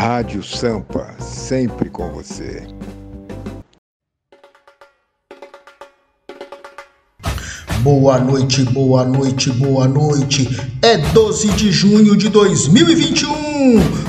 Rádio Sampa, sempre com você. Boa noite, boa noite, boa noite. É 12 de junho de 2021.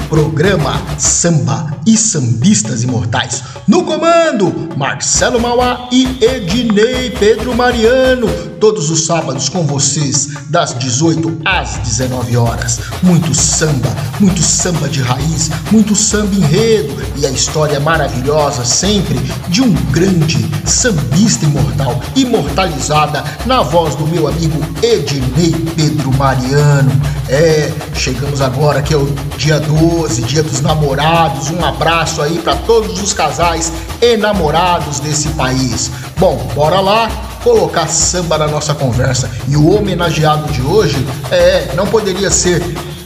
Programa Samba e Sambistas Imortais. No comando, Marcelo Mauá e Ednei Pedro Mariano. Todos os sábados com vocês, das 18 às 19 horas. Muito samba, muito samba de raiz, muito samba enredo e a história maravilhosa sempre de um grande sambista imortal, imortalizada na voz do meu amigo Ednei Pedro Mariano. É, chegamos agora que é o dia 12, dia dos namorados. Um abraço aí para todos os casais enamorados desse país. Bom, bora lá colocar samba na nossa conversa. E o homenageado de hoje é, não poderia ser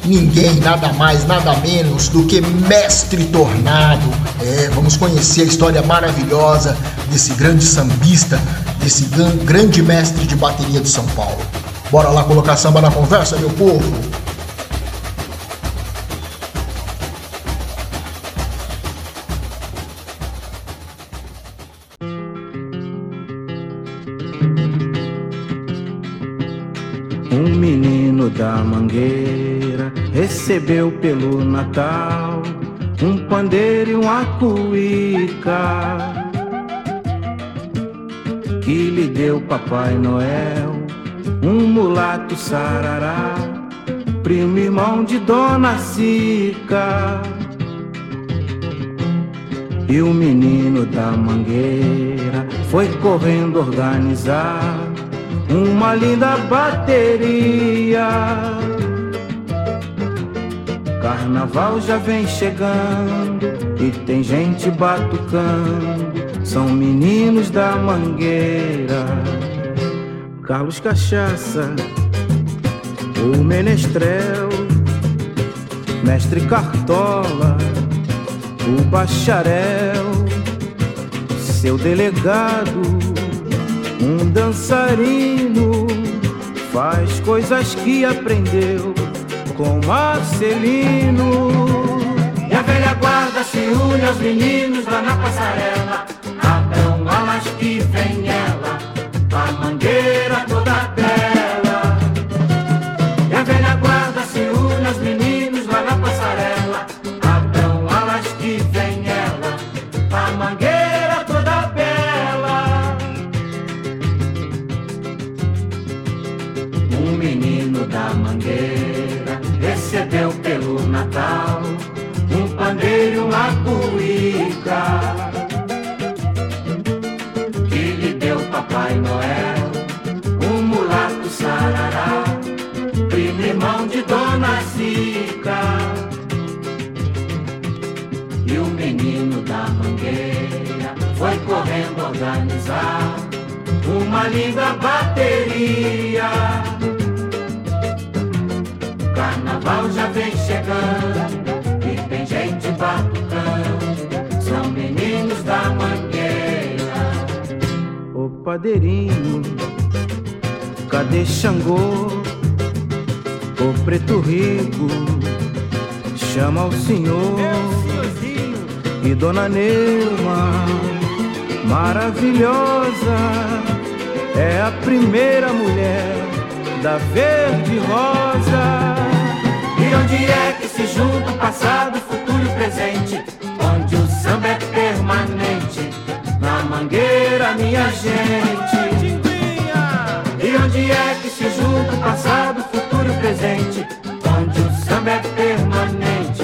ninguém, nada mais, nada menos do que Mestre Tornado. É, vamos conhecer a história maravilhosa desse grande sambista, desse grande mestre de bateria de São Paulo. Bora lá colocar samba na conversa, meu povo? Da mangueira recebeu pelo Natal um pandeiro e um acuíca que lhe deu Papai Noel, um mulato sarará, primo irmão de Dona Cica. E o menino da mangueira foi correndo organizar uma linda bateria. Carnaval já vem chegando e tem gente batucando. São meninos da mangueira. Carlos Cachaça, o Menestrel, Mestre Cartola, o Bacharel, seu delegado, um dançarino, faz coisas que aprendeu com Marcelino. E a velha guarda se une aos meninos lá na passarela. Abram alas que vem ela, a mangueira um pandeiro e uma cuíca que lhe deu Papai Noel, um mulato sarará, primo irmão de Dona Zica. E o menino da mangueira foi correndo organizar uma linda bateria. Carnaval já vem chegando batucando. São meninos da mangueira. Ô padeirinho, cadê Xangô? Ô preto rico, chama o senhor. E dona Neuma, maravilhosa, é a primeira mulher da verde rosa. E onde é que se junta o passado, presente? Onde o samba é permanente, na mangueira, minha gente. E onde é que se junta o passado, futuro e presente? Onde o samba é permanente,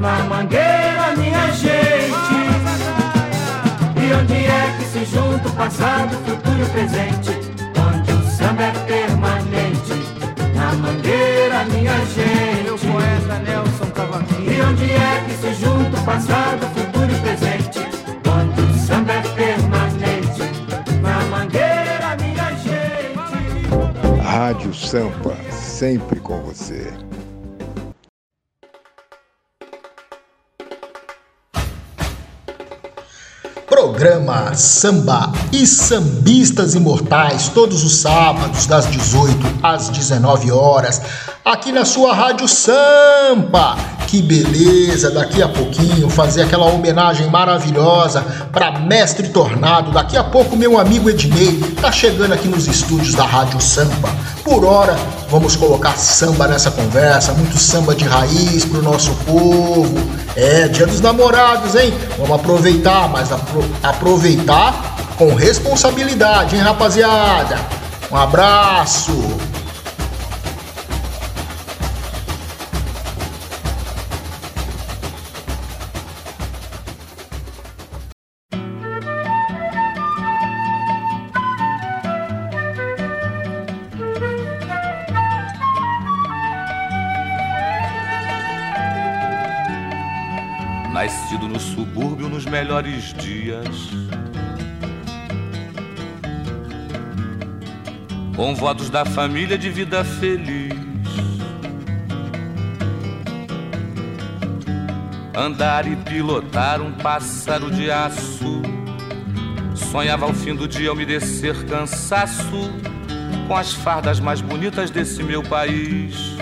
na mangueira, minha gente. E onde é que se junta o passado, futuro e presente? Onde o samba é permanente, na mangueira, minha gente. Meu poeta Nelson Cavaquinho. E onde é que se junta o passado, futuro e presente? Onde o samba é permanente, na mangueira, minha gente. Rádio Sampa, sempre com você. Programa Samba e Sambistas Imortais, todos os sábados, das 18 às 19 horas, aqui na sua Rádio Sampa, que beleza! Daqui a pouquinho fazer aquela homenagem maravilhosa para Mestre Tornado. Daqui a pouco meu amigo Ednei tá chegando aqui nos estúdios da Rádio Samba. Por hora, vamos colocar samba nessa conversa, muito samba de raiz pro nosso povo. É, Dia dos Namorados, hein? Vamos aproveitar, mas apro aproveitar com responsabilidade, hein, rapaziada? Um abraço! Nascido no subúrbio nos melhores dias. Com votos da família de vida feliz. Andar e pilotar um pássaro de aço. Sonhava ao fim do dia umedecer cansaço com as fardas mais bonitas desse meu país.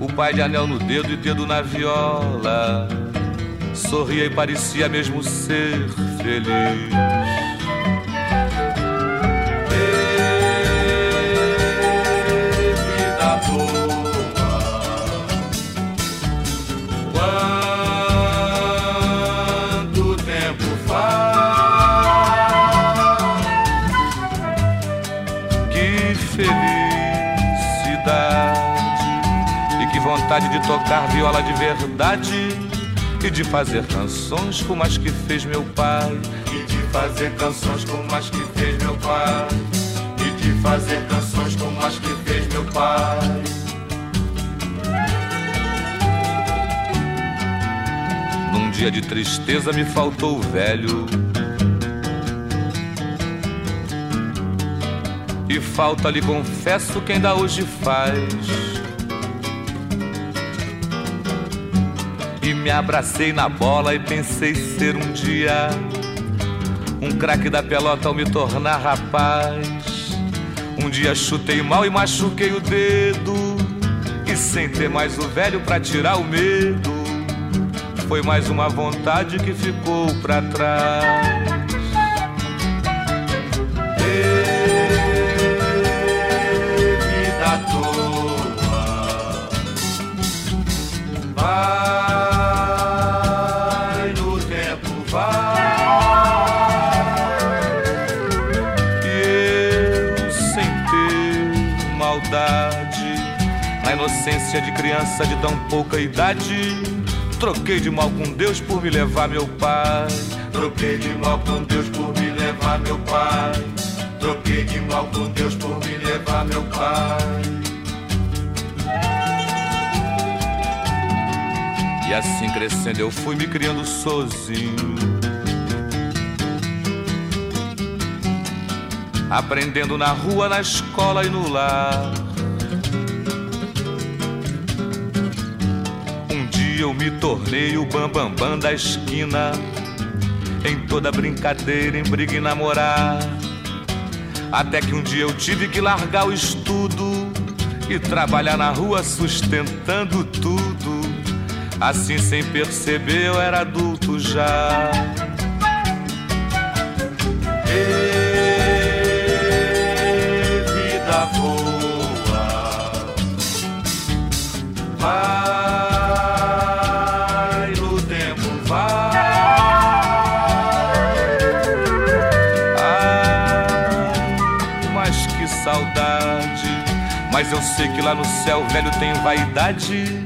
O pai de anel no dedo e dedo na viola sorria e parecia mesmo ser feliz. de tocar viola de verdade e de fazer canções como as que fez meu pai. E de fazer canções como as que fez meu pai. E de fazer canções como as que fez meu pai. Num dia de tristeza me faltou o velho. E falta lhe confesso quem ainda hoje faz. E me abracei na bola e pensei ser um dia um craque da pelota ao me tornar rapaz. Um dia chutei mal e machuquei o dedo. E sem ter mais o velho pra tirar o medo, foi mais uma vontade que ficou pra trás. vida inocência de criança de tão pouca idade, troquei de mal com Deus por me levar meu pai. Troquei de mal com Deus por me levar meu pai. Troquei de mal com Deus por me levar meu pai. E assim crescendo eu fui me criando sozinho. Aprendendo na rua, na escola e no lar. Eu me tornei o bambambam bam, bam da esquina. Em toda brincadeira, em briga e namorar. Até que um dia eu tive que largar o estudo e trabalhar na rua sustentando tudo. Assim, sem perceber, eu era adulto já. Ê, vida boa. Sei que lá no céu velho tem vaidade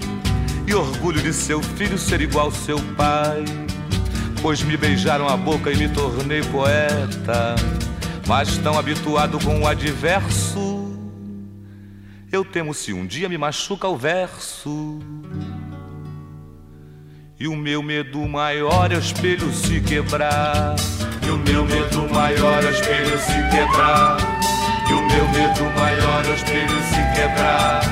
e orgulho de seu filho ser igual ao seu pai. Pois me beijaram a boca e me tornei poeta. Mas tão habituado com o adverso, eu temo se um dia me machuca o verso. E o meu medo maior é o espelho se quebrar. E o meu medo maior é o espelho se quebrar. E o meu medo maior é o espelho se quebrar.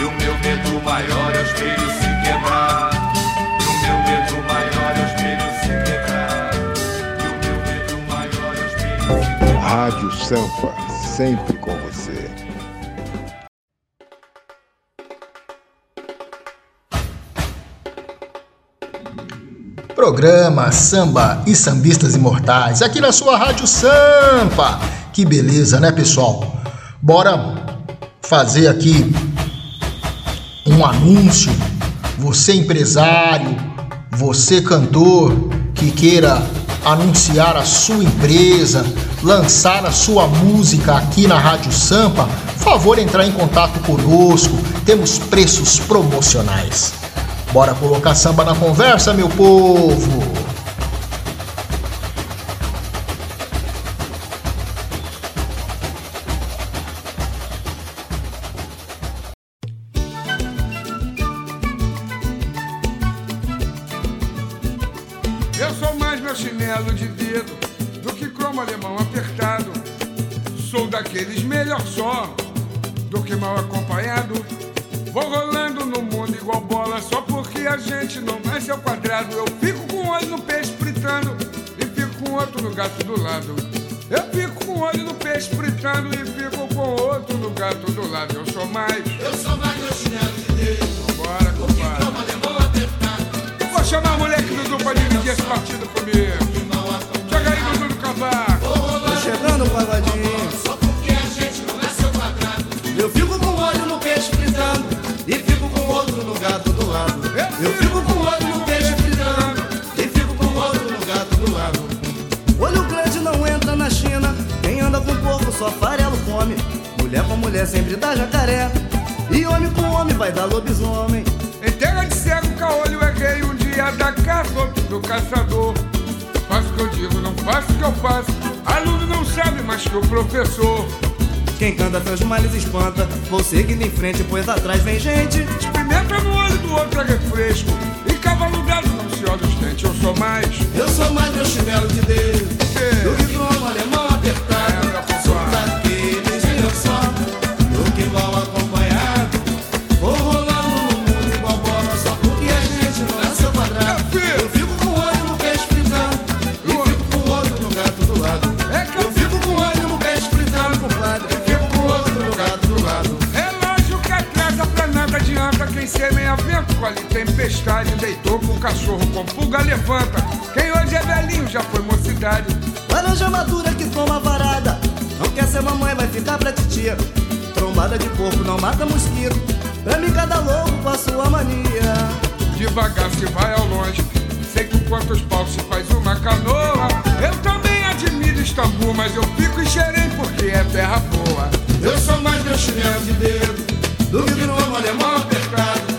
E o meu medo maior é o espelho se quebrar. E o meu medo maior é o espelho se quebrar. E o meu medo maior é o espelho se quebrar. Rádio Sampa, sempre com você. Programa Samba e Sambistas Imortais, aqui na sua Rádio Sampa. Que beleza, né, pessoal? Bora fazer aqui um anúncio. Você empresário, você cantor que queira anunciar a sua empresa, lançar a sua música aqui na Rádio Sampa, favor entrar em contato conosco. Temos preços promocionais. Bora colocar samba na conversa, meu povo! Chamar o moleque Dudu pra dividir esse partido comigo. Joga aí, Dudu do Cavaco. Tô chegando, pagodinho. Só porque a gente não nasceu quadrado. Eu fico com olho no peixe fritando e fico com outro no gato do lado. Eu fico com olho no peixe fritando e fico com outro no gato do lado. Olho grande não entra na China. Quem anda com porco só farelo come. Mulher com mulher sempre dá jacaré. E homem com homem vai dar lobisomem. Em terra de cego, caolho é rei. Um dia da outro do caçador. Faço o que eu digo, não faço o que eu faço. Aluno não sabe mais que o professor. Quem canta seus males espanta. Vou seguindo em frente, pois atrás vem gente. Pimenta no olho do outro é refresco. E cavalo dado não se olha os dentes. Eu sou mais. Eu sou mais meu chinelo de dedo Do tempestade. Deitou com cachorro com pulga levanta. Quem hoje é velhinho já foi mocidade. Laranja madura que toma varada Não quer ser mamãe, vai ficar pra titia Trombada de porco não mata mosquito Pra mim cada louco com a sua mania Devagar se vai ao longe. Sei com quantos paus se faz uma canoa. Eu também admiro Istambul, mas eu fico em Xerém porque é terra boa. Eu sou mais meu chinelo de dedo Do que no amo alemão apertado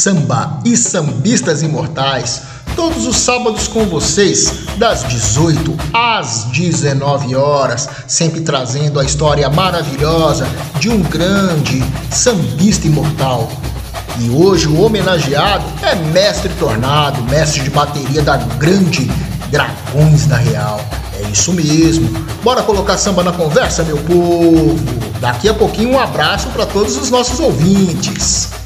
Samba e Sambistas Imortais. Todos os sábados com vocês, das 18 às 19 horas, sempre trazendo a história maravilhosa de um grande sambista imortal. E hoje o homenageado é Mestre Tornado, mestre de bateria da grande Dragões da Real. É isso mesmo. Bora colocar samba na conversa, meu povo. Daqui a pouquinho um abraço para todos os nossos ouvintes.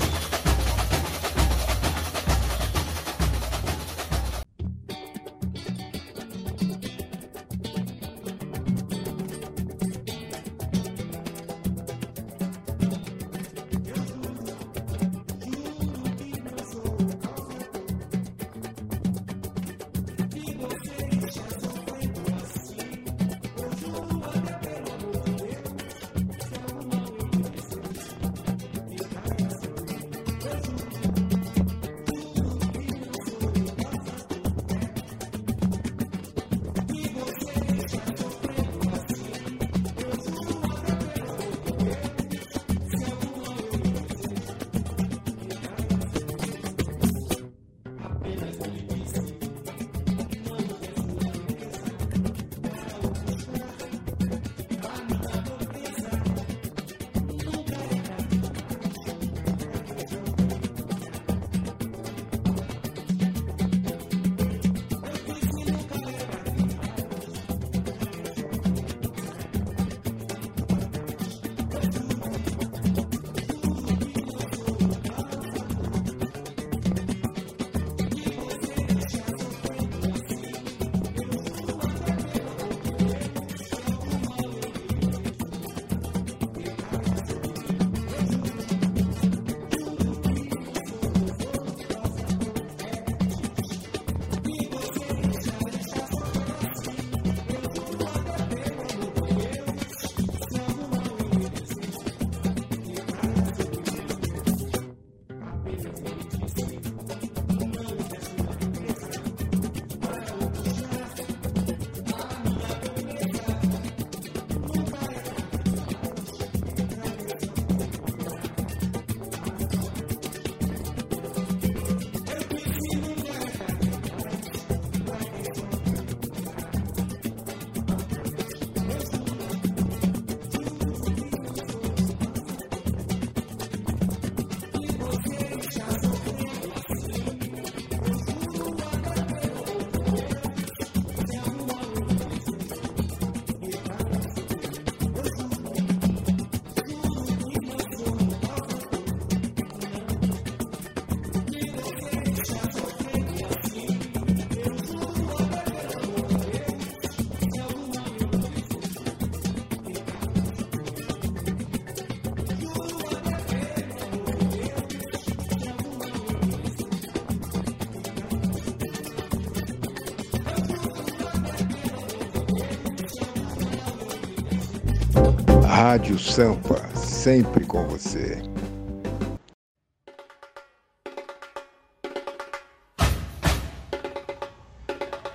Rádio Sampa, sempre com você.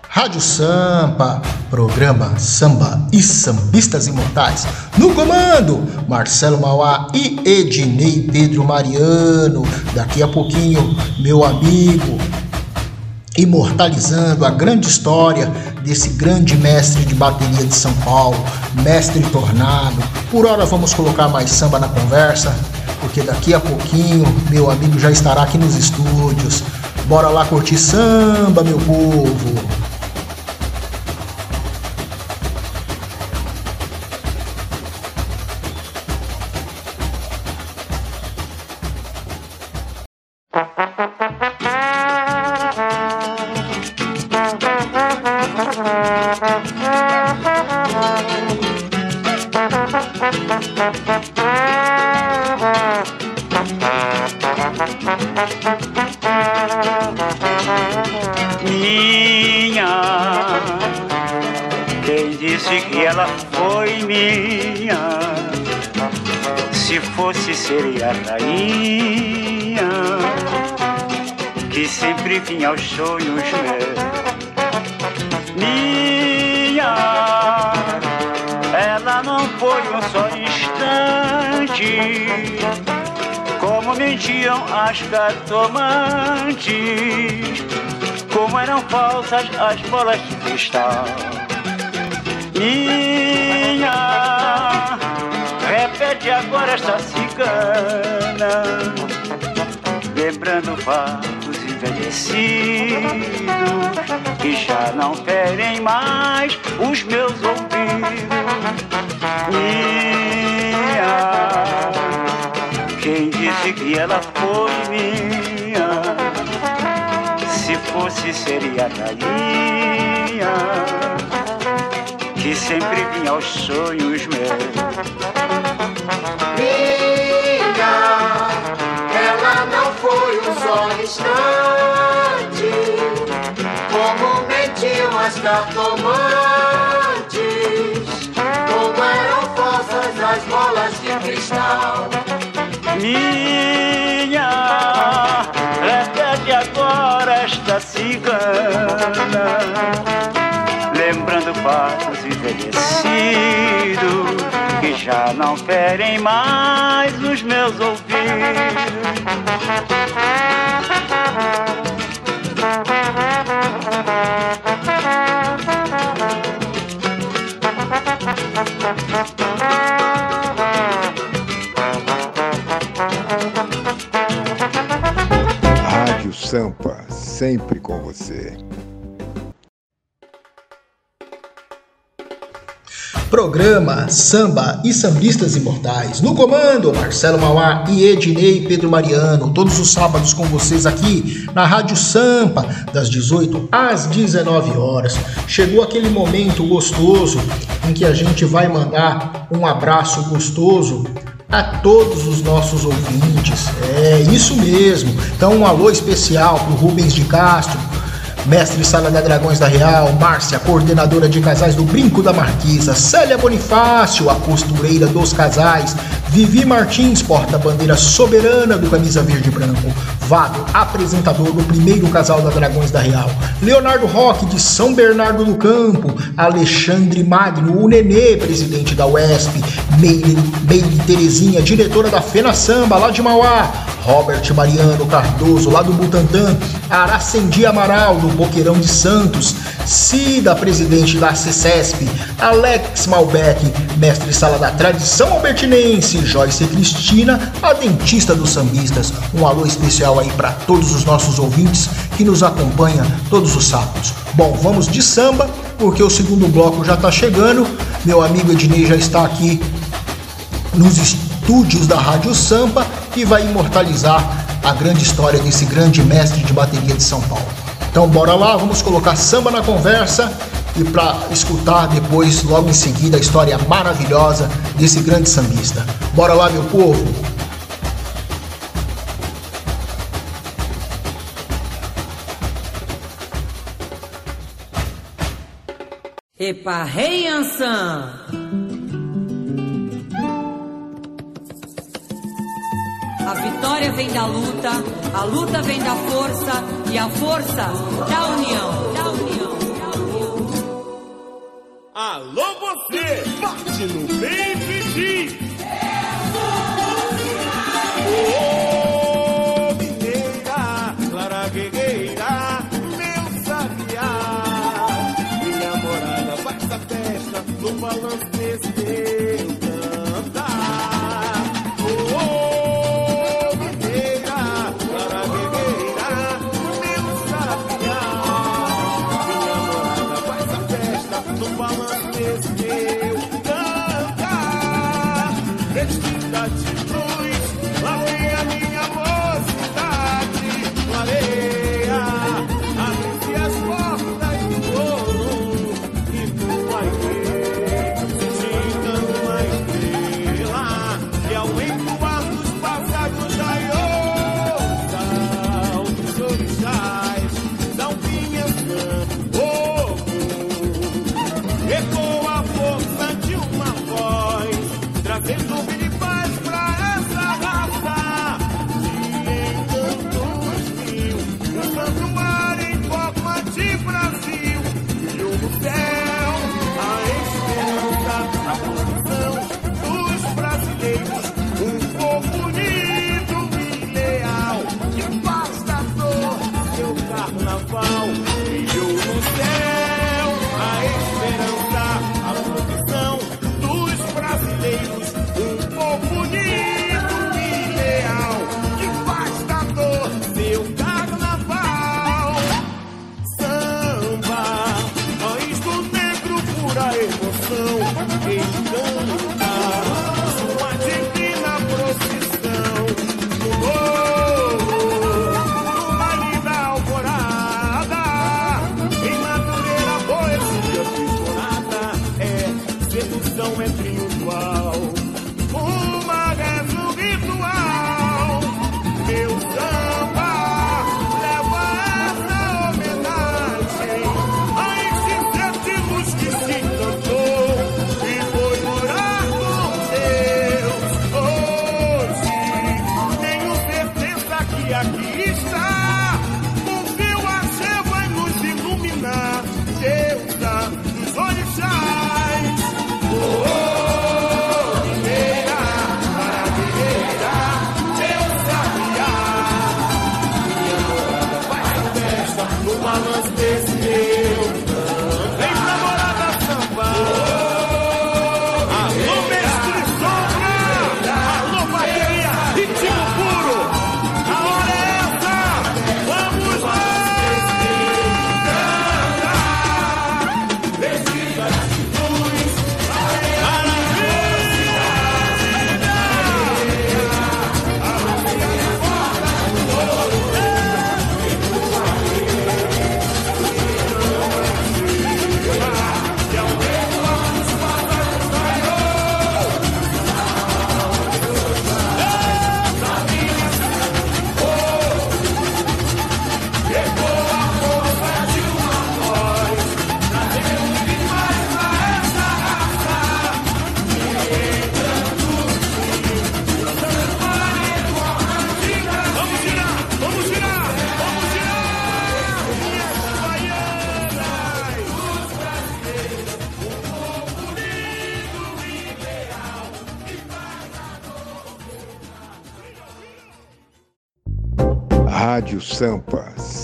Rádio Sampa, programa Samba e Sambistas Imortais. No comando, Marcelo Mauá e Ednei Pedro Mariano. Daqui a pouquinho, meu amigo, imortalizando a grande história desse grande mestre de bateria de São Paulo, mestre Tornado. Por hora vamos colocar mais samba na conversa, porque daqui a pouquinho meu amigo já estará aqui nos estúdios. Bora lá curtir samba, meu povo! Sonhos meus. Minha, ela não foi um só instante, como mentiam as cartomantes, como eram falsas as bolas de cristal. Minha, repete agora esta cigana, lembrando fatos e que já não ferem mais os meus ouvidos. Minha, quem disse que ela foi minha? Se fosse, seria rainha que sempre vinha aos sonhos meus. Minha, ela não foi um só instante, as cartomantes, como eram falsas as bolas de cristal. Minha, repete agora esta cigana, lembrando fatos envelhecidos que já não ferem mais os meus ouvidos. Rádio Sampa, sempre com você. Programa Samba e Sambistas Imortais. No comando, Marcelo Mauá e Ednei Pedro Mariano. Todos os sábados com vocês aqui na Rádio Sampa, das 18 às 19 horas. Chegou aquele momento gostoso em que a gente vai mandar um abraço gostoso a todos os nossos ouvintes. É isso mesmo. Então, um alô especial para o Rubens de Castro, mestre Sala da Dragões da Real, Márcia, coordenadora de casais do Brinco da Marquisa, Célia Bonifácio, a costureira dos casais, Vivi Martins, porta-bandeira soberana do Camisa Verde e Branco, Vado, apresentador do primeiro casal da Dragões da Real, Leonardo Roque, de São Bernardo do Campo, Alexandre Magno, o Nenê, presidente da UESP, Meire, Terezinha, diretora da Fena Samba, lá de Mauá, Robert Mariano Cardoso, lá do Butantã, Aracendi Amaral, do Boqueirão de Santos, Cida, presidente da CECESP, Alex Malbec, mestre sala da tradição albertinense, Joyce Cristina, a dentista dos sambistas. Um alô especial aí para todos os nossos ouvintes que nos acompanham todos os sábados. Bom, vamos de samba, porque o segundo bloco já está chegando. Meu amigo Ednei já está aqui nos estúdios da Rádio Sampa e vai imortalizar a grande história desse grande mestre de bateria de São Paulo. Então bora lá, vamos colocar samba na conversa e para escutar depois, logo em seguida, a história maravilhosa desse grande sambista. Bora lá, meu povo! Epa, rei Ansan! A vitória vem da luta, a luta vem da força e a força da união. Da união. Alô você, bate no peito e balanço desse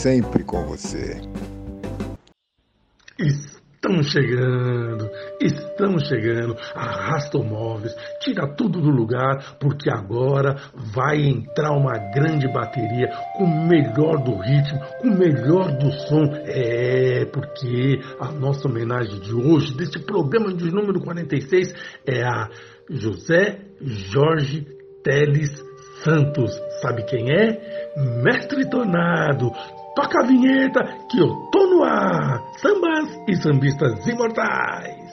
sempre com você. Estamos chegando, estamos chegando. Arrasta móveis, tira tudo do lugar, porque agora vai entrar uma grande bateria com o melhor do ritmo, com o melhor do som. É, porque a nossa homenagem de hoje, desse programa de número 46, é a José Jorge Teles Santos. Sabe quem é? Mestre Tornado. Toca a vinheta que eu tô no ar. Sambas e sambistas imortais.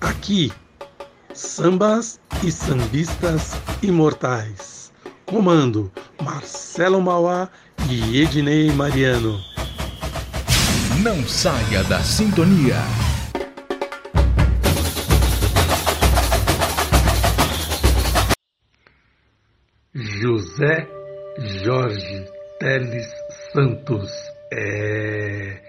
Aqui, sambas e sambistas imortais. Comando Marcelo Mauá e Ednei Mariano. Não saia da sintonia. José Jorge Teles Santos é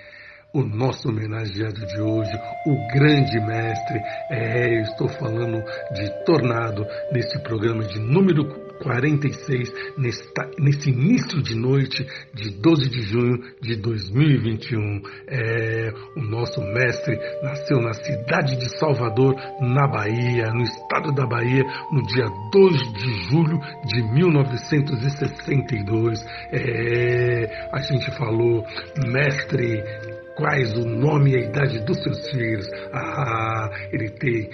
o nosso homenageado de hoje, o grande mestre. É, eu estou falando de Tornado nesse programa de número 46, nesta, nesse início de noite de 12 de junho de 2021. É, o nosso mestre nasceu na cidade de Salvador, na Bahia, no estado da Bahia, no dia 2 de julho de 1962. É, a gente falou, mestre quais o nome e a idade dos seus filhos. Ah, ele tem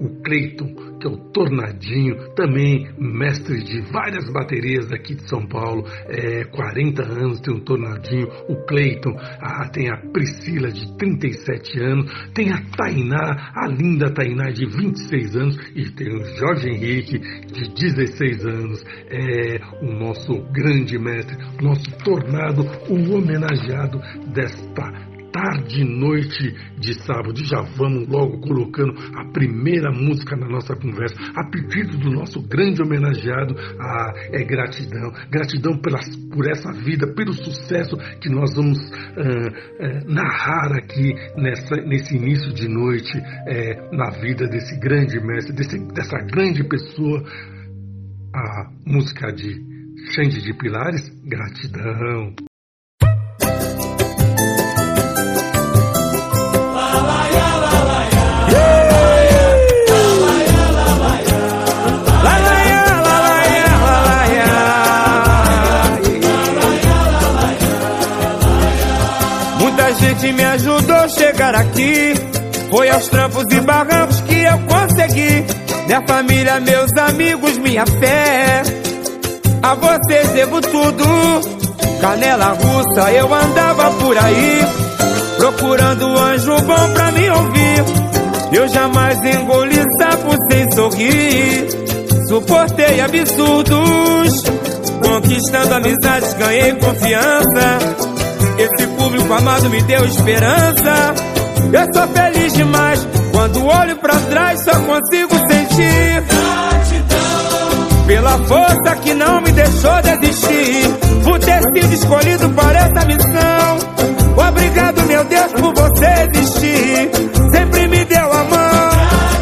o Cleiton, que é o Tornadinho, também mestre de várias baterias aqui de São Paulo, é, 40 anos tem o Tornadinho, o Cleiton, ah, tem a Priscila de 37 anos, tem a Tainá, a linda Tainá de 26 anos. E tem o Jorge Henrique de 16 anos, é o nosso grande mestre, nosso Tornado, o homenageado desta tarde e noite de sábado. Já vamos logo colocando a primeira música na nossa conversa, a pedido do nosso grande homenageado. Ah, é gratidão. Gratidão pelas, por essa vida, pelo sucesso que nós vamos ah, ah, narrar aqui nessa, nesse início de noite eh, na vida desse grande mestre, desse, dessa grande pessoa. A música de Xande de Pilares, gratidão. Gente me ajudou a chegar aqui. Foi aos trampos e barrancos que eu consegui. Minha família, meus amigos, minha fé. A vocês devo tudo. Canela russa, eu andava por aí. Procurando anjo bom pra me ouvir. Eu jamais engoli sapo sem sorrir. Suportei absurdos. Conquistando amizades, ganhei confiança. Esse público amado me deu esperança. Eu sou feliz demais quando olho pra trás só consigo sentir gratidão pela força que não me deixou desistir, por ter sido escolhido para essa missão. Obrigado, meu Deus, por você existir. Sempre me deu a mão.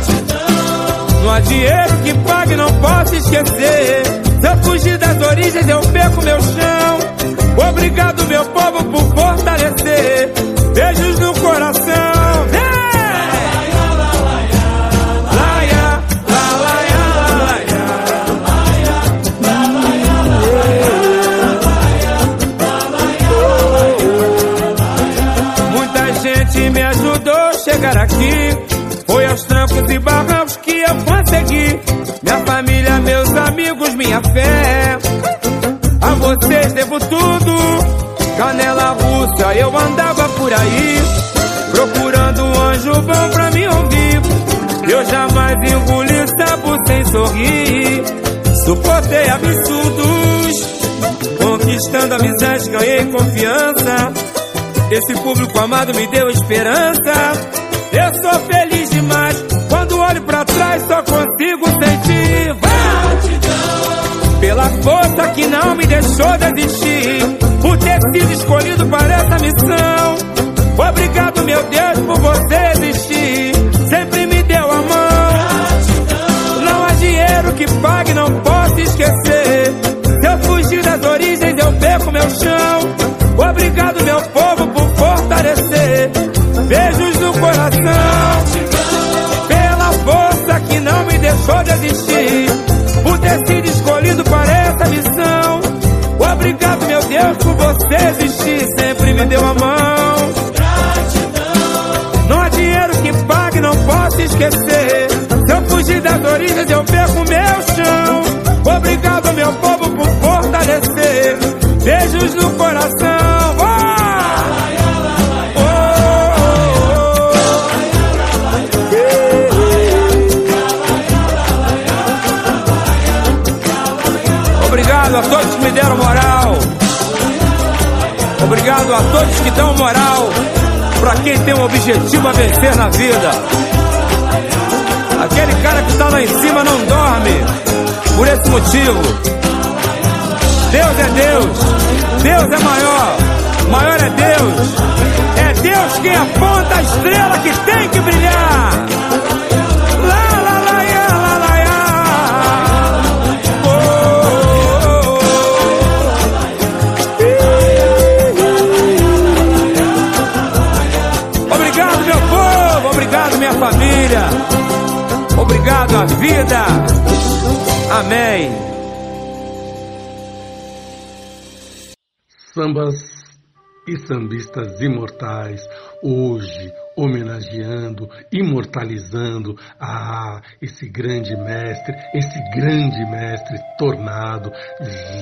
Gratidão. Não há dinheiro que pague, não posso esquecer. Se eu fugir das origens, eu perco meu chão. Obrigado, meu povo, por fortalecer. Beijos no coração. chegar aqui. Foi aos trancos e barrancos que eu consegui. Minha família, meus amigos, minha fé. Vocês devo tudo. Canela russa, eu andava por aí. Procurando um anjo bom pra me ouvir. Eu jamais engoli sapo sem sorrir. Suportei absurdos. Conquistando amizade, ganhei confiança. Esse público amado me deu esperança. Eu sou feliz demais. Quando olho pra trás, só consigo sentir pela força que não me deixou desistir. Por ter sido escolhido para essa missão. Obrigado, meu Deus, por você existir. Sempre me deu a mão. Não há dinheiro que pague, não posso esquecer. Se eu fugir das origens, eu perco meu chão. Obrigado, meu povo, por fortalecer. Beijos no coração. Pela força que não me deixou desistir. Por ter sido esquecer. Se eu fugir das origens, eu perco meu chão. Obrigado, meu povo, por fortalecer. Beijos no coração. Obrigado a todos que me deram moral. Obrigado a todos que dão moral para quem tem um objetivo a vencer na vida. Aquele cara que está lá em cima não dorme. Por esse motivo. Deus é Deus. Deus é maior. Maior é Deus. É Deus quem aponta a estrela que tem que brilhar. família. Obrigado à vida. Amém. Sambas e sambistas imortais, hoje homenageando, imortalizando a esse grande mestre, esse grande mestre tornado,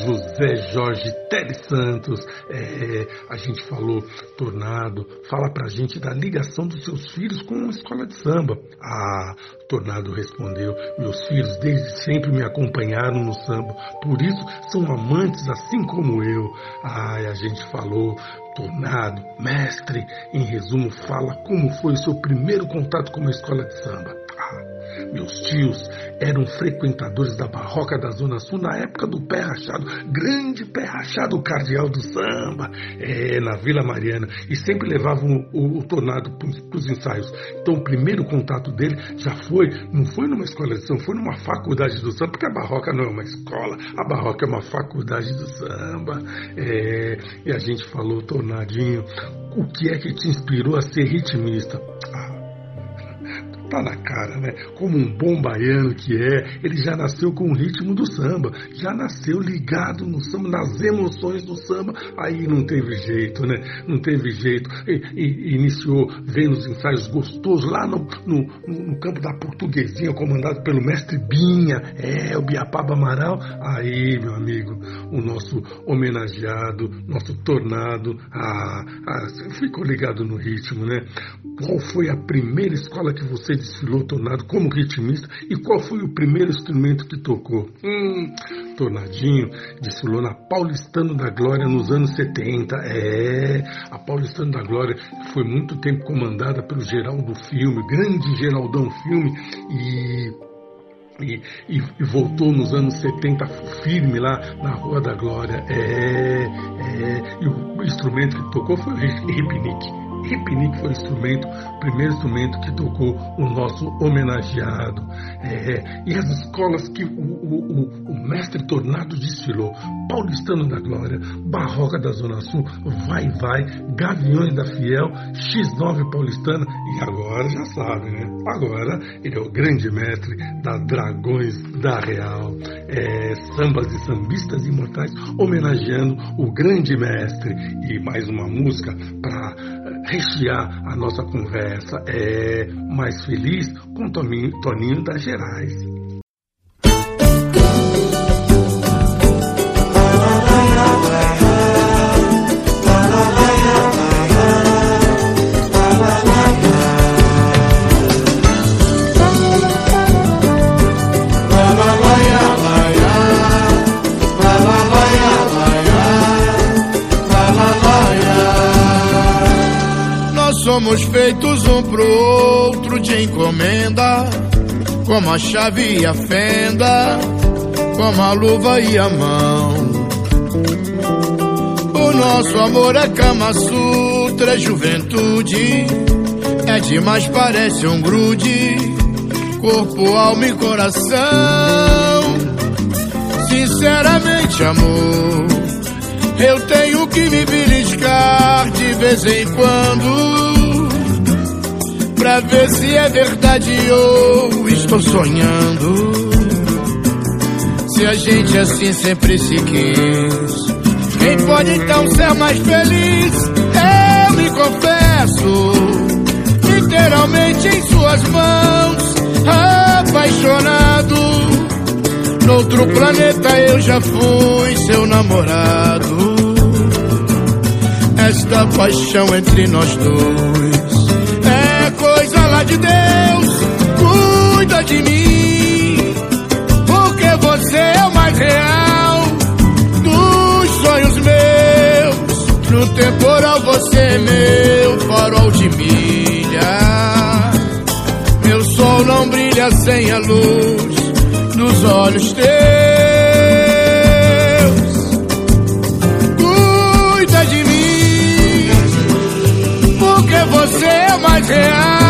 José Jorge Teles Santos. É, a gente falou tornado, fala pra gente da ligação dos seus filhos com uma escola de samba. Ah, Tornado respondeu: Meus filhos desde sempre me acompanharam no samba, por isso são amantes assim como eu. Ai, a gente falou Tornado, mestre, em resumo, fala como foi o seu primeiro contato com uma escola de samba. Meus tios eram frequentadores da barroca da Zona Sul na época do pé rachado, grande pé rachado cardeal do samba, é, na Vila Mariana, e sempre levavam o, o tornado para os ensaios. Então o primeiro contato dele já foi, não foi numa escola de samba, foi numa faculdade do samba, porque a barroca não é uma escola, a barroca é uma faculdade do samba. É, e a gente falou, Tornadinho, o que é que te inspirou a ser ritmista? Tá na cara, né? Como um bom baiano que é, ele já nasceu com o ritmo do samba, já nasceu ligado no samba, nas emoções do samba, aí não teve jeito, né? Não teve jeito. E, e, iniciou vendo os ensaios gostosos lá no, no, no, campo da Portuguesinha, comandado pelo mestre Binha, é, o Biapaba Amaral. Aí, meu amigo, o nosso homenageado, nosso tornado, ah, ah, ficou ligado no ritmo, né? Qual foi a primeira escola que você desfilou Tornado como ritmista e qual foi o primeiro instrumento que tocou? Hum, Tornadinho desfilou na Paulistano da Glória nos anos 70. É, a Paulistano da Glória foi muito tempo comandada pelo Geraldo Filme, grande Geraldão Filme e e, e, e, voltou nos anos 70 firme lá na Rua da Glória. É, é, e o instrumento que tocou foi o Ripnick. Ripnick foi o instrumento, o primeiro instrumento que tocou o nosso homenageado. É, e as escolas que o, o, o, o, mestre Tornado desfilou: Paulistano da Glória, Barroca da Zona Sul, Vai Vai, Gaviões da Fiel, X9 Paulistana, e agora já sabe, né? Agora ele é o grande mestre da Dragões da Real. É, sambas e sambistas imortais homenageando o grande mestre. E mais uma música para rechear a nossa conversa é mais feliz com Toninho, Toninho das Gerais. Somos feitos um pro outro de encomenda, como a chave e a fenda, como a luva e a mão. O nosso amor é Kama Sutra, é juventude, é demais, parece um grude, corpo, alma e coração. Sinceramente, amor, eu tenho que me beliscar de vez em quando pra ver se é verdade ou estou sonhando. Se a gente assim sempre se quis, quem pode então ser mais feliz? Eu me confesso, literalmente em suas mãos, apaixonado. Noutro planeta eu já fui seu namorado. Esta paixão entre nós dois de Deus, cuida de mim, porque você é o mais real dos sonhos meus. No temporal você é meu farol de milha. Meu sol não brilha sem a luz dos olhos teus. Cuida de mim, porque você é o mais real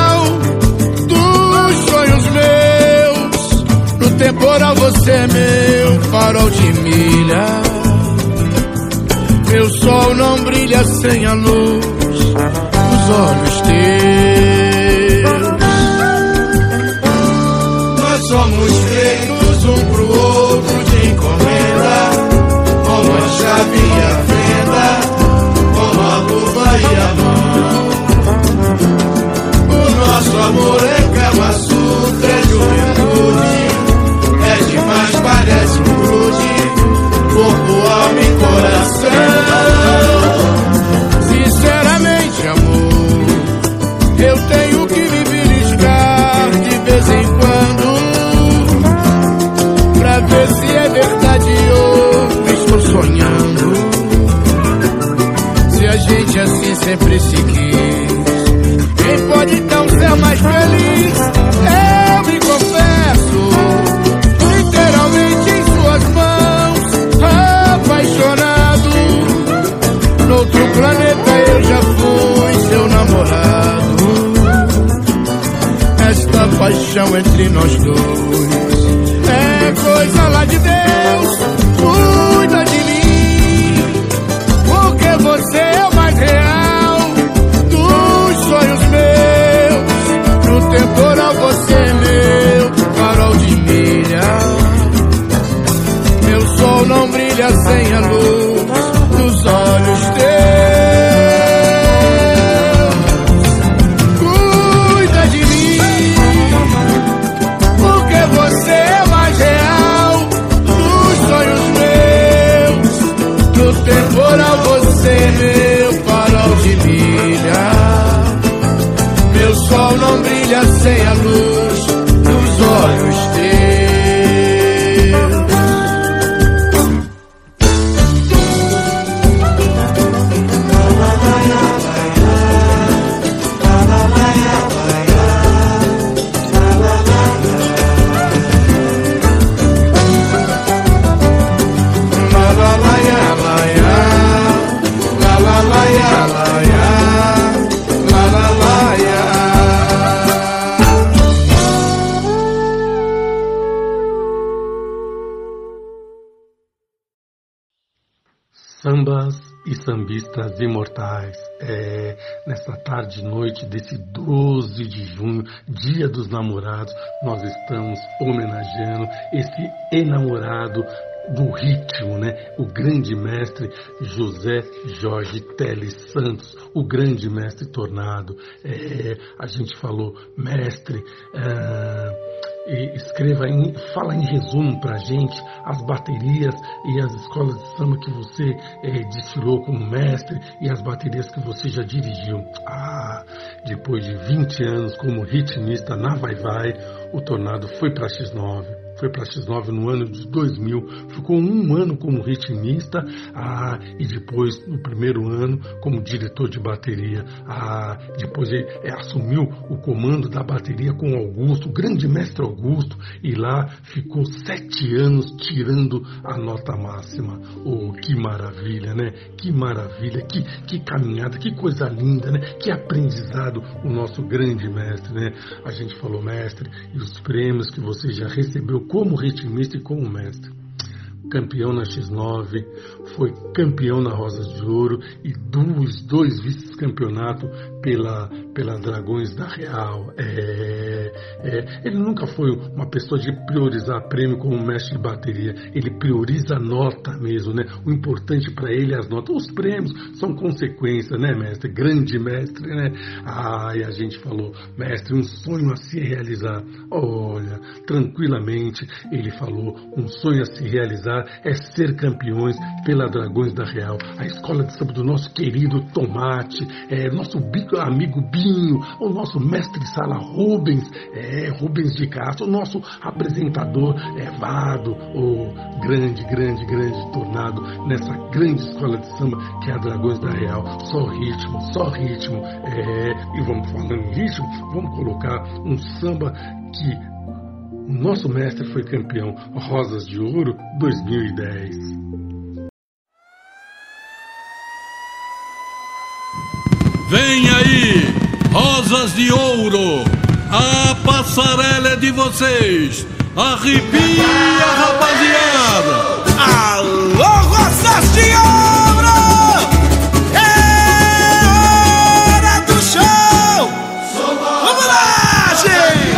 temporal você é meu farol de milha. Meu sol não brilha sem a luz dos olhos teus. Nós somos feitos um pro outro de encomenda, como a chave e a fenda, como a luva e a mão. O nosso amor é sempre se quis, quem pode então ser mais feliz? Eu me confesso apaixonado. Noutro planeta eu já fui seu namorado. Esta paixão entre nós dois sem a luz dos olhos teus. Cuida de mim, porque você é mais real dos sonhos meus. No temporal você é meu farol de milha. meu sol não brilha sem imortais, é, tarde e noite desse 12 de junho, Dia dos Namorados, nós estamos homenageando esse enamorado do ritmo, né? O grande mestre José Jorge Teles Santos, o grande mestre tornado. É, a gente falou mestre. E escreva em, fala em resumo para a gente as baterias e as escolas de samba que você é, desfilou como mestre e as baterias que você já dirigiu. Ah, depois de 20 anos como ritmista na Vai Vai, o Tornado foi para X9 foi para X9 no ano de 2000, ficou um ano como ritmista ah, e depois, no primeiro ano, como diretor de bateria. Ah, depois ele é, assumiu o comando da bateria com Augusto, o grande mestre Augusto, e lá ficou sete anos tirando a nota máxima. Oh, que maravilha, né? Que maravilha, que, que caminhada, que coisa linda, né? Que aprendizado o nosso grande mestre, né? A gente falou, mestre, e os prêmios que você já recebeu como ritmista e como mestre. Campeão na X9, foi campeão na Rosas de Ouro e dois, dois vice-campeonatos pela, pela Dragões da Real. É, é, ele nunca foi uma pessoa de priorizar prêmio como mestre de bateria. Ele prioriza a nota mesmo, né? O importante para ele é as notas. Os prêmios são consequência, né, mestre? Grande mestre, né? Ah, e a gente falou, mestre, um sonho a se realizar. Olha, tranquilamente, ele falou, um sonho a se realizar é ser campeões pela Dragões da Real, a escola de samba do nosso querido Tomate, é, nosso amigo Binho, o nosso mestre sala Rubens, é, Rubens de Castro, o nosso apresentador é, Vado, o grande, grande, grande tornado nessa grande escola de samba que é a Dragões da Real. Só ritmo, só ritmo. É, e vamos falando em ritmo, vamos colocar um samba que o nosso mestre foi campeão Rosas de Ouro 2010. Vem aí, Rosas de Ouro, a passarela é de vocês. Arrepia, rapaziada! Alô, Rosas de Ouro! É hora do show! Vamos lá, gente!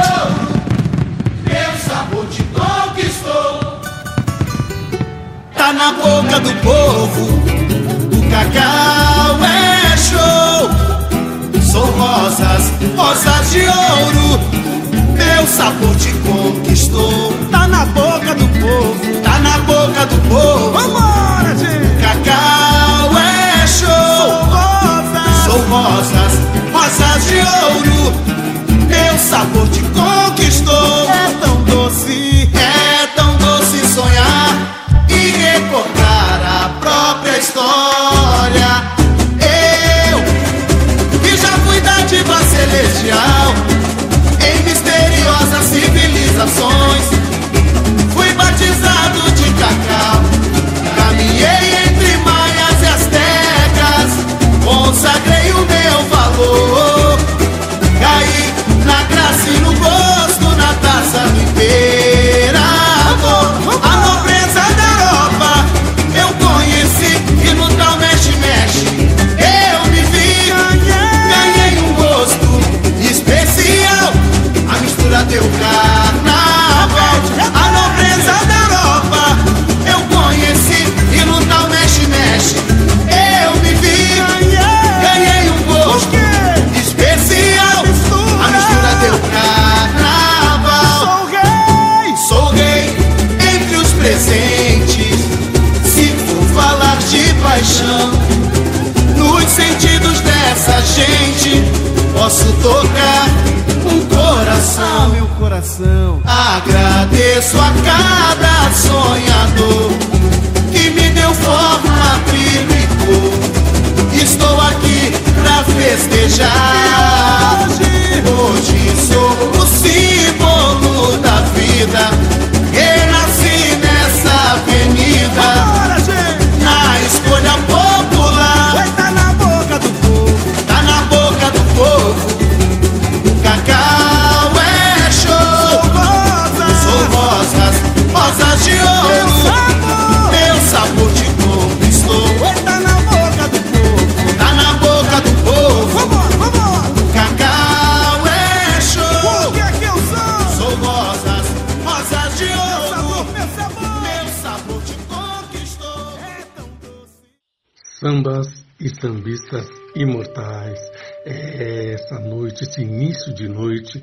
Meu sabor te conquistou. Tá na boca do povo, o cacau rosas, de ouro. Meu sabor te conquistou. Tá na boca do povo, tá na boca do povo. Vambora, gente! Cacau é show. Sou rosas, sou rosas, rosas de ouro. Meu sabor te conquistou. Celestial em misteriosas civilizações. Fui batizado de cacau, caminhei entre maias e astecas, consagrei o meu valor. Caí na graça e no gosto, na taça do imperador. Agradeço a cada sambistas imortais. É essa noite, esse início de noite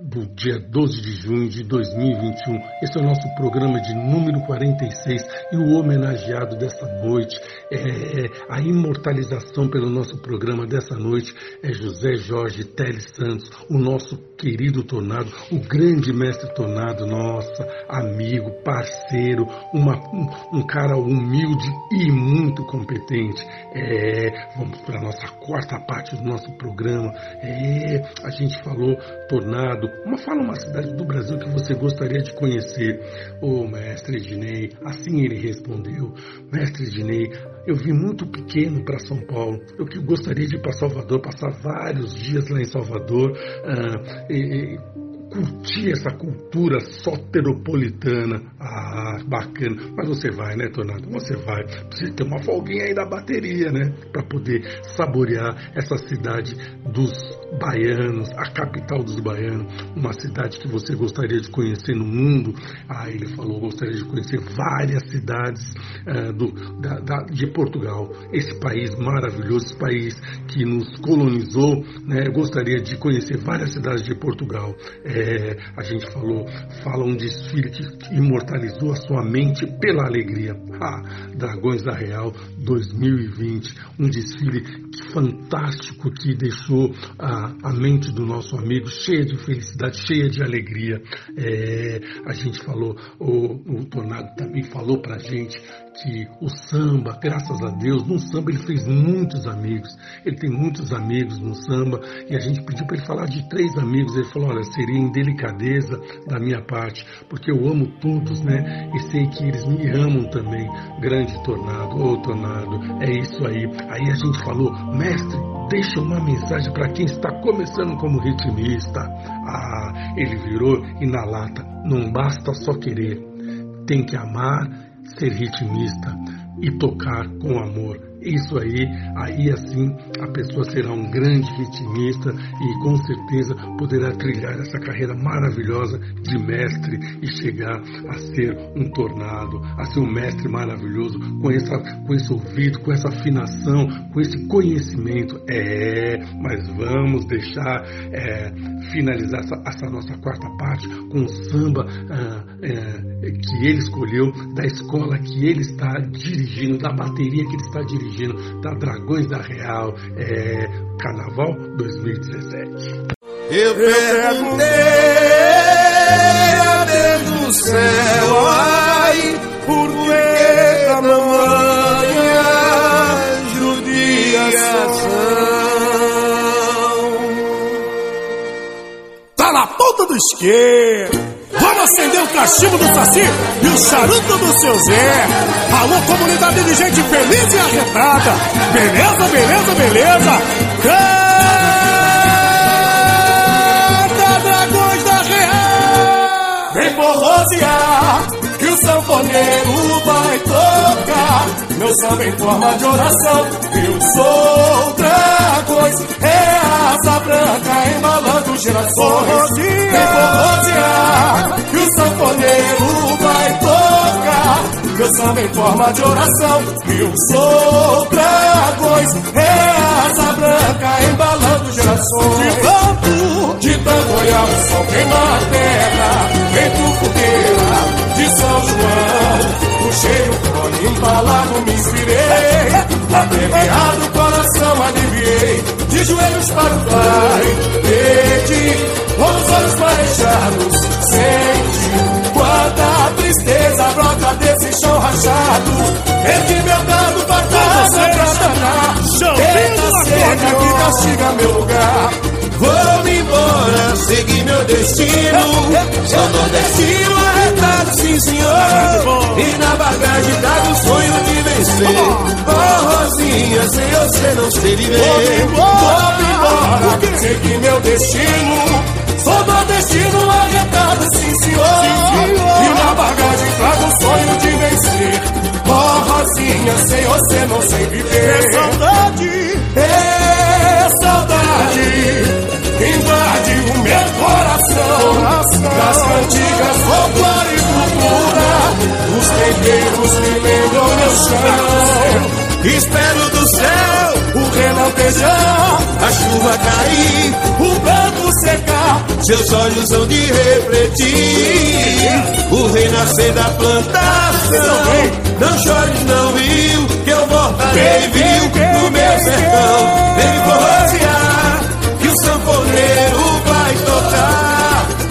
do dia 12 de junho de 2021. Esse é o nosso programa de número 46 e o homenageado dessa noite, é, a imortalização pelo nosso programa dessa noite é José Jorge Teles Santos, o nosso querido Tornado, o grande mestre Tornado, nossa, amigo, parceiro, uma, um, um cara humilde e muito competente. É, vamos para a nossa quarta parte do nosso programa. É, a gente falou Tornado, uma fala uma cidade do Brasil que você gostaria de conhecer. Ô mestre Ednei, assim ele respondeu. Mestre Ednei, eu vim muito pequeno para São Paulo. Eu que gostaria de ir para Salvador, passar vários dias lá em Salvador. ah, e- e curtir essa cultura soteropolitana. Ah, bacana. Mas você vai, né, Tornado? Você vai. Precisa ter uma folguinha aí da bateria, né? Para poder saborear essa cidade dos baianos, a capital dos baianos, uma cidade que você gostaria de conhecer no mundo. Ah, ele falou, gostaria de conhecer várias cidades ah, do, da- da- de Portugal. Esse país maravilhoso, esse país que nos colonizou, né? Eu gostaria de conhecer várias cidades de Portugal. É, a gente falou, fala um desfile que, imortalizou a sua mente pela alegria. Ah, Dragões da Real 2020, um desfile fantástico que deixou a, a mente do nosso amigo cheia de felicidade, cheia de alegria. É, a gente falou, o, o Tornado também falou pra gente que o samba, graças a Deus, no samba ele fez muitos amigos. Ele tem muitos amigos no samba e a gente pediu para ele falar de três amigos. Ele falou: olha, seria indelicadeza da minha parte, porque eu amo todos, né? E sei que eles me amam também. Grande tornado, ô tornado, é isso aí. Aí a gente falou: mestre, deixa uma mensagem para quem está começando como ritmista. Ah, ele virou e na lata: não basta só querer, tem que amar ser ritmista e tocar com amor. Isso aí, aí assim a pessoa será um grande ritmista e com certeza poderá trilhar essa carreira maravilhosa de mestre e chegar a ser um tornado, a ser um mestre maravilhoso com, essa, com esse ouvido, com essa afinação, com esse conhecimento. É, mas vamos deixar é, finalizar essa, essa nossa quarta parte com o samba ah, é, que ele escolheu, da escola que ele está dirigindo, da bateria que ele está dirigindo, da Dragões da Real, é, Carnaval 2017. Eu perguntei a Deus do céu, ai, por que tamanha judiação? Tá na ponta do isqueiro. Vamos acender o cachimbo do Saci e o charuto do seu Zé. Alô, comunidade de gente feliz e arretada. Beleza, beleza, beleza. Canta, dragões da real. Vem forrosear, que o sanfoneiro vai tocar. Meu samba em forma de oração, eu sou dragões. É a asa branca embalando gerações. Vem forrosear, que o sanfoneiro vai tocar. Meu samba em forma de oração, eu sou dragões. É a asa branca embalando gerações. De tanto, de tanto olhar o sol queimar a terra, feito fogueira de São João. Puxei o fone embalado, me inspirei. Abreviado o coração, aliviei. De joelhos para o pai, pedi. Com os olhos marejados. Sente quanta tristeza brota desse chão rachado. Perdi meu gado pra casa pra danar. Eita seca que castiga meu lugar. Vou-me embora, seguir meu destino. Sou nordestino arretado, sim senhor. E na bagagem trago o sonho de vencer. Oh, Rosinha, sem você não sei viver. Vou-me embora, seguir meu destino. Sou nordestino arretado, sim senhor. E na bagagem trago o sonho de vencer. Oh, Rosinha, sem você não sei viver. É saudade, é saudade invade o meu coração. Das cantigas, folclore e cultura, os temperos que lembram meu chão. Espero do céu o relampejar, a chuva cair, o branco secar, seus olhos hão de refletir o renascer da plantação. Não chores, não, viu, que eu voltarei, viu, no meu sertão. Vem forrosear,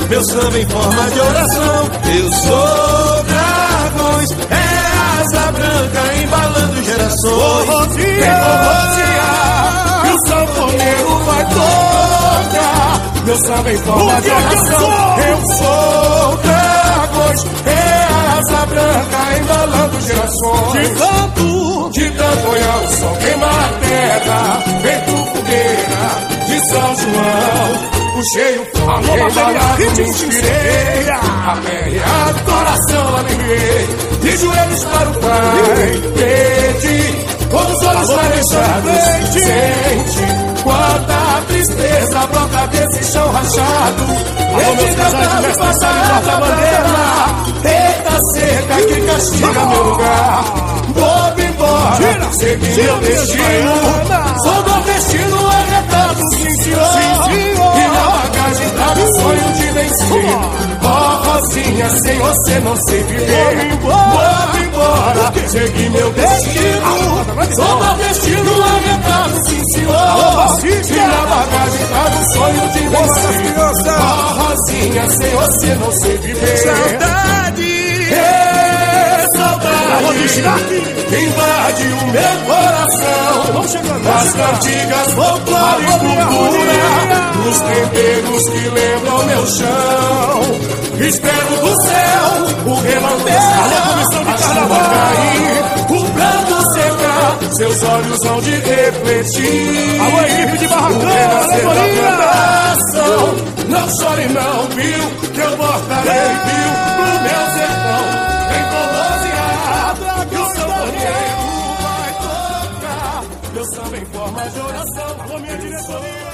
Meu samba em forma de oração, eu sou dragões, é asa branca embalando gerações. Vem forrosear, que o sanfoneiro vai tocar. Meu samba em forma de oração, eu sou dragões, é asa branca embalando gerações. De tanto, de tanto olhar o sol queimar a terra, vento fogueira de São João. Puxei o fogo, embalado, me inspirei. Aperreado, coração aliviei. De joelhos para o Pai, pedi. Com os olhos marejados, sente quanta tristeza brota desse chão rachado. Ele cantando passar a bandeira. Eita seca que castiga meu lugar. Vou embora, segui meu destino. Sou nordestino sim senhor. E na bagagem trago o sonho de vencer. Oh, Rosinha, sem você não sei viver. Vou embora, segui meu destino. Sou nordestino arretado, sim senhor. E na bagagem trago o sonho de vencer. Oh, Rosinha, sem você não sei viver. Saudade. Saudade invade o meu coração. Das cantigas, folclore e cultura, os temperos que lembram meu chão. Espero do céu o relampejo, a chuva cair, o branco secar, seus olhos vão de refletir. Alô, equipe de Barracão, alegoria. plantação. Não chore não, viu, que eu voltarei, viu, pro meu sertão. Forma de oração, com minha diretoria.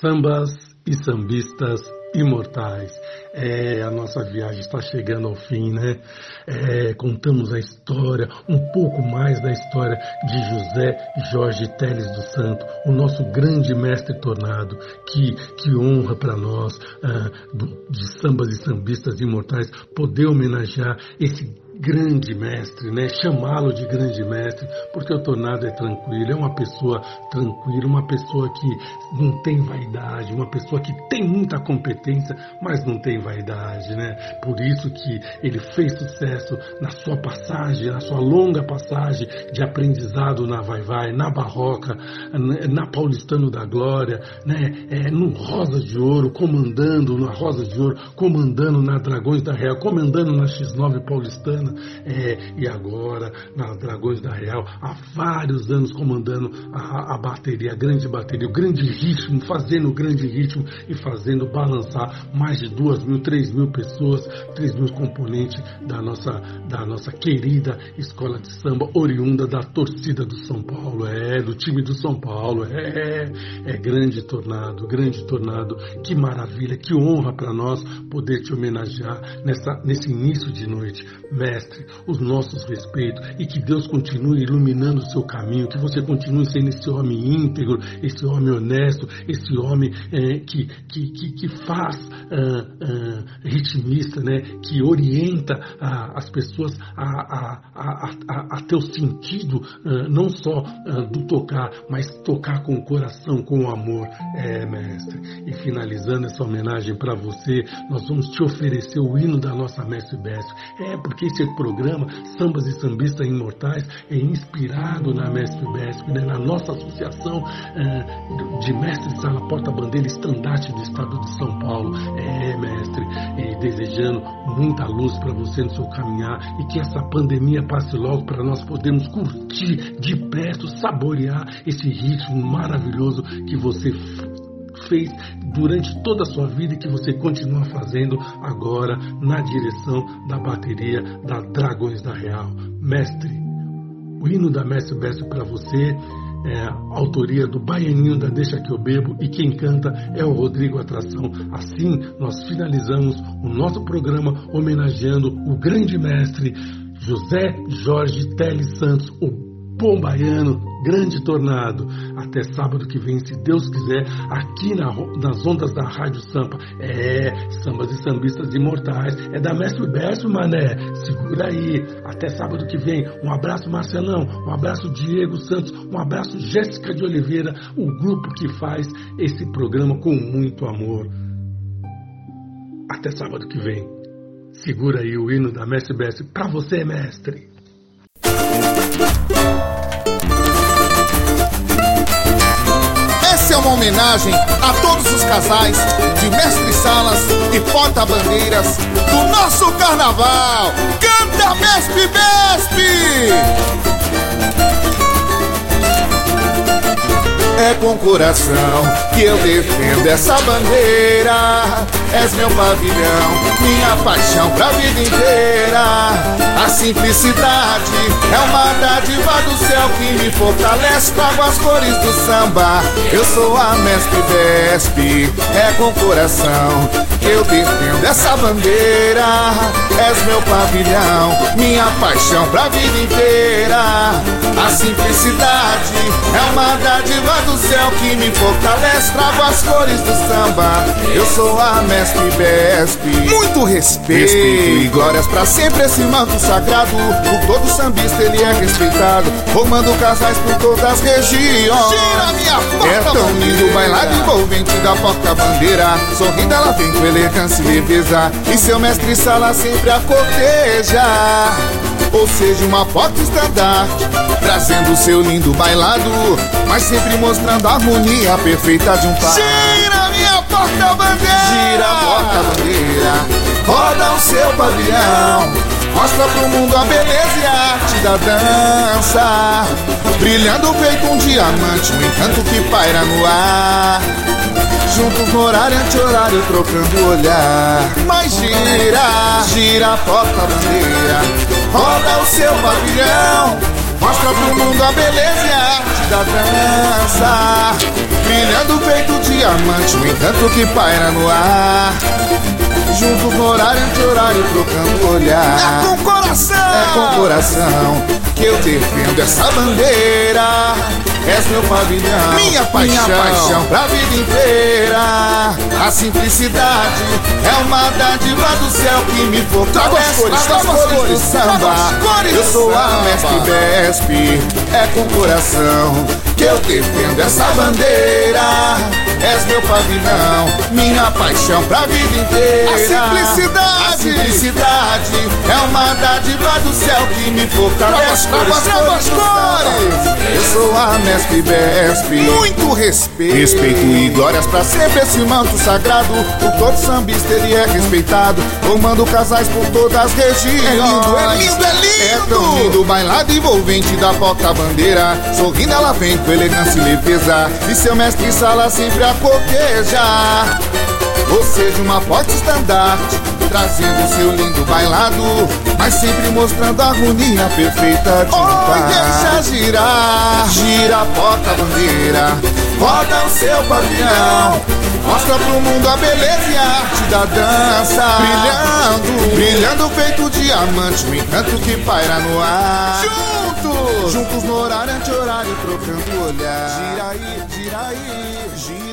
Sambas e sambistas imortais. É, a nossa viagem está chegando ao fim, né? É, contamos a história, um pouco mais da história de José Jorge Teles do Santo, o nosso grande mestre tornado, que, que honra para nós, ah, do- de sambas e sambistas imortais, poder homenagear esse grande mestre, né? Chamá-lo de grande mestre, porque o tornado é tranquilo, é uma pessoa tranquila, uma pessoa que não tem vaidade, uma pessoa que tem muita competência, mas não tem vaidade, né? Por isso que ele fez sucesso na sua passagem, na sua longa passagem de aprendizado na Vai Vai, na Barroca, na Paulistano da Glória, né? É, no Rosa de Ouro, comandando na Rosa de Ouro, comandando na Dragões da Real, comandando na X9 Paulistana, é, e agora na Dragões da Real, há vários anos comandando a, a bateria, a grande bateria, o grande ritmo, fazendo o grande ritmo e fazendo balançar mais de duas mil, três mil pessoas, três mil componentes da nossa, da nossa querida escola de samba, oriunda da torcida do São Paulo, é, do time do São Paulo, é, é grande tornado, grande tornado, que maravilha, que honra para nós poder te homenagear nessa, nesse início de noite, mestre mestre, os nossos respeitos e que Deus continue iluminando o seu caminho, que você continue sendo esse homem íntegro, esse homem honesto, esse homem é, que, que, que, que, faz uh, uh, ritmista, né? que orienta uh, as pessoas a, a, a, a, a ter o sentido não só do tocar, mas tocar com o coração, com o amor. É, mestre. E finalizando essa homenagem para você, nós vamos te oferecer o hino da nossa Mestre Bécio. É, porque esse programa, Sambas e Sambistas Imortais, é inspirado na Mestre Bécio, né? na nossa associação é, de mestres da porta-bandeira estandarte do estado de São Paulo. É, mestre, e desejando muita luz para você no seu caminhar e que essa pandemia passe logo para nós podermos curtir de perto, saborear esse ritmo maravilhoso que você fez durante toda a sua vida e que você continua fazendo agora na direção da bateria da Dragões da Real. Mestre, o hino da Mestre Besto para você é autoria do Baianinho da Deixa Que Eu Bebo e quem canta é o Rodrigo Atração. Assim, nós finalizamos o nosso programa homenageando o grande mestre José Jorge Teles Santos, o Bom Baiano, grande tornado. Até sábado que vem, se Deus quiser, aqui na, nas ondas da Rádio Sampa. É, sambas e sambistas imortais. É da Mestre Bécio, mané. Segura aí. Até sábado que vem. Um abraço, Marcelão. Um abraço, Diego Santos. Um abraço, Jéssica de Oliveira. O grupo que faz esse programa com muito amor. Até sábado que vem. Segura aí o hino da Mestre Bécio. Pra você, mestre. Uma homenagem a todos os casais de mestre salas e porta-bandeiras do nosso carnaval. Canta Mestre Bespe! É com coração que eu defendo essa bandeira. És meu pavilhão, minha paixão pra vida inteira. A simplicidade é uma dádiva do céu que me fortalece. Trago as cores do samba. Eu sou a mestre Vespe. É com coração que eu defendo essa bandeira. És meu pavilhão, minha paixão pra vida inteira. A simplicidade é uma dádiva do céu que me fortalece. Trago as cores do samba. Eu sou a mestre Bespe. Muito respeito. respeito e glórias pra sempre esse manto sagrado. Por todo sambista ele é respeitado. Formando casais por todas as regiões. Gira minha porta É tão lindo o bailado envolvente da porta-bandeira. Sorrindo ela vem com elegância e leveza. E seu mestre sala sempre a corteja ou seja, uma foto estandarte, trazendo o seu lindo bailado, mas sempre mostrando a harmonia perfeita de um par. Gira minha porta-bandeira! Gira a porta-bandeira, roda o seu pavilhão, mostra pro mundo a beleza e a arte da dança, brilhando feito um diamante, um encanto que paira no ar juntos no horário anti-horário, trocando olhar. Mas gira, gira a porta-bandeira, roda o seu pavilhão, mostra pro mundo a beleza e a arte da dança. Brilhando feito diamante, o encanto que paira no ar. Juntos no horário anti-horário, trocando o olhar. É com coração! É com coração que eu defendo essa bandeira. És meu pavilhão, minha paixão, minha paixão pra vida inteira. A simplicidade é uma dádiva do céu que me fortalece. Trago as cores, trago as cores do samba. Cores eu sou a mestre Bespe, é com coração que eu defendo essa bandeira. És meu pavilhão, minha paixão pra vida inteira. A simplicidade, a simplicidade é uma dádiva do céu que me fortalece. Trago as cores, cores. Eu sou a mestre Bespe. Muito respeito. Respeito e glórias pra sempre esse manto sagrado. O todo sambista ele é respeitado. Formando casais por todas as regiões. É lindo, é lindo, é lindo. É tão lindo, bailado envolvente da porta-bandeira. Sorrindo ela vem com elegância e leveza. E seu mestre sala sempre a coquejar. Ou seja, uma forte estandarte Trazendo seu lindo bailado Mas sempre mostrando a harmonia perfeita de um Oi, deixa girar. Gira a porta-bandeira Roda o seu pavilhão. Mostra pro mundo a beleza e a arte da dança. Brilhando, brilhando feito diamante O encanto que paira no ar. Juntos, juntos no horário anti-horário Trocando olhar. Gira aí, gira aí, gira